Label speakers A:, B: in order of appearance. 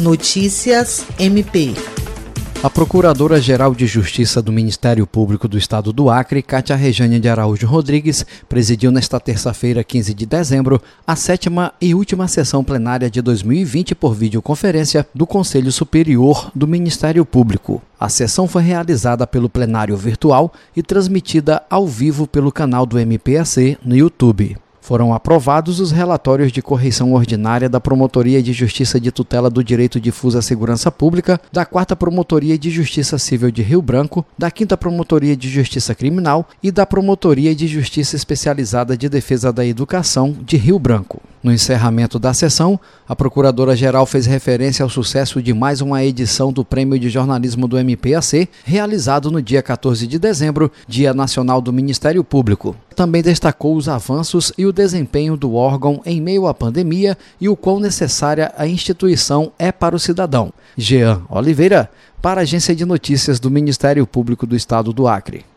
A: Notícias MP.
B: A Procuradora-Geral de Justiça do Ministério Público do Estado do Acre, Cátia Rejane de Araújo Rodrigues, presidiu nesta terça-feira, 15 de dezembro, a sétima e última sessão plenária de 2020 por videoconferência do Conselho Superior do Ministério Público. A sessão foi realizada pelo plenário virtual e transmitida ao vivo pelo canal do MPAC no YouTube. Foram aprovados os relatórios de correição ordinária da Promotoria de Justiça de Tutela do Direito Difuso à Segurança Pública, da 4 Promotoria de Justiça Civil de Rio Branco, da 5 Promotoria de Justiça Criminal e da Promotoria de Justiça Especializada de Defesa da Educação de Rio Branco. No encerramento da sessão, a Procuradora-Geral fez referência ao sucesso de mais uma edição do Prêmio de Jornalismo do MPAC, realizado no dia 14 de dezembro, Dia Nacional do Ministério Público. Também destacou os avanços e o desempenho do órgão em meio à pandemia e o quão necessária a instituição é para o cidadão. Jean Oliveira, para a Agência de Notícias do Ministério Público do Estado do Acre.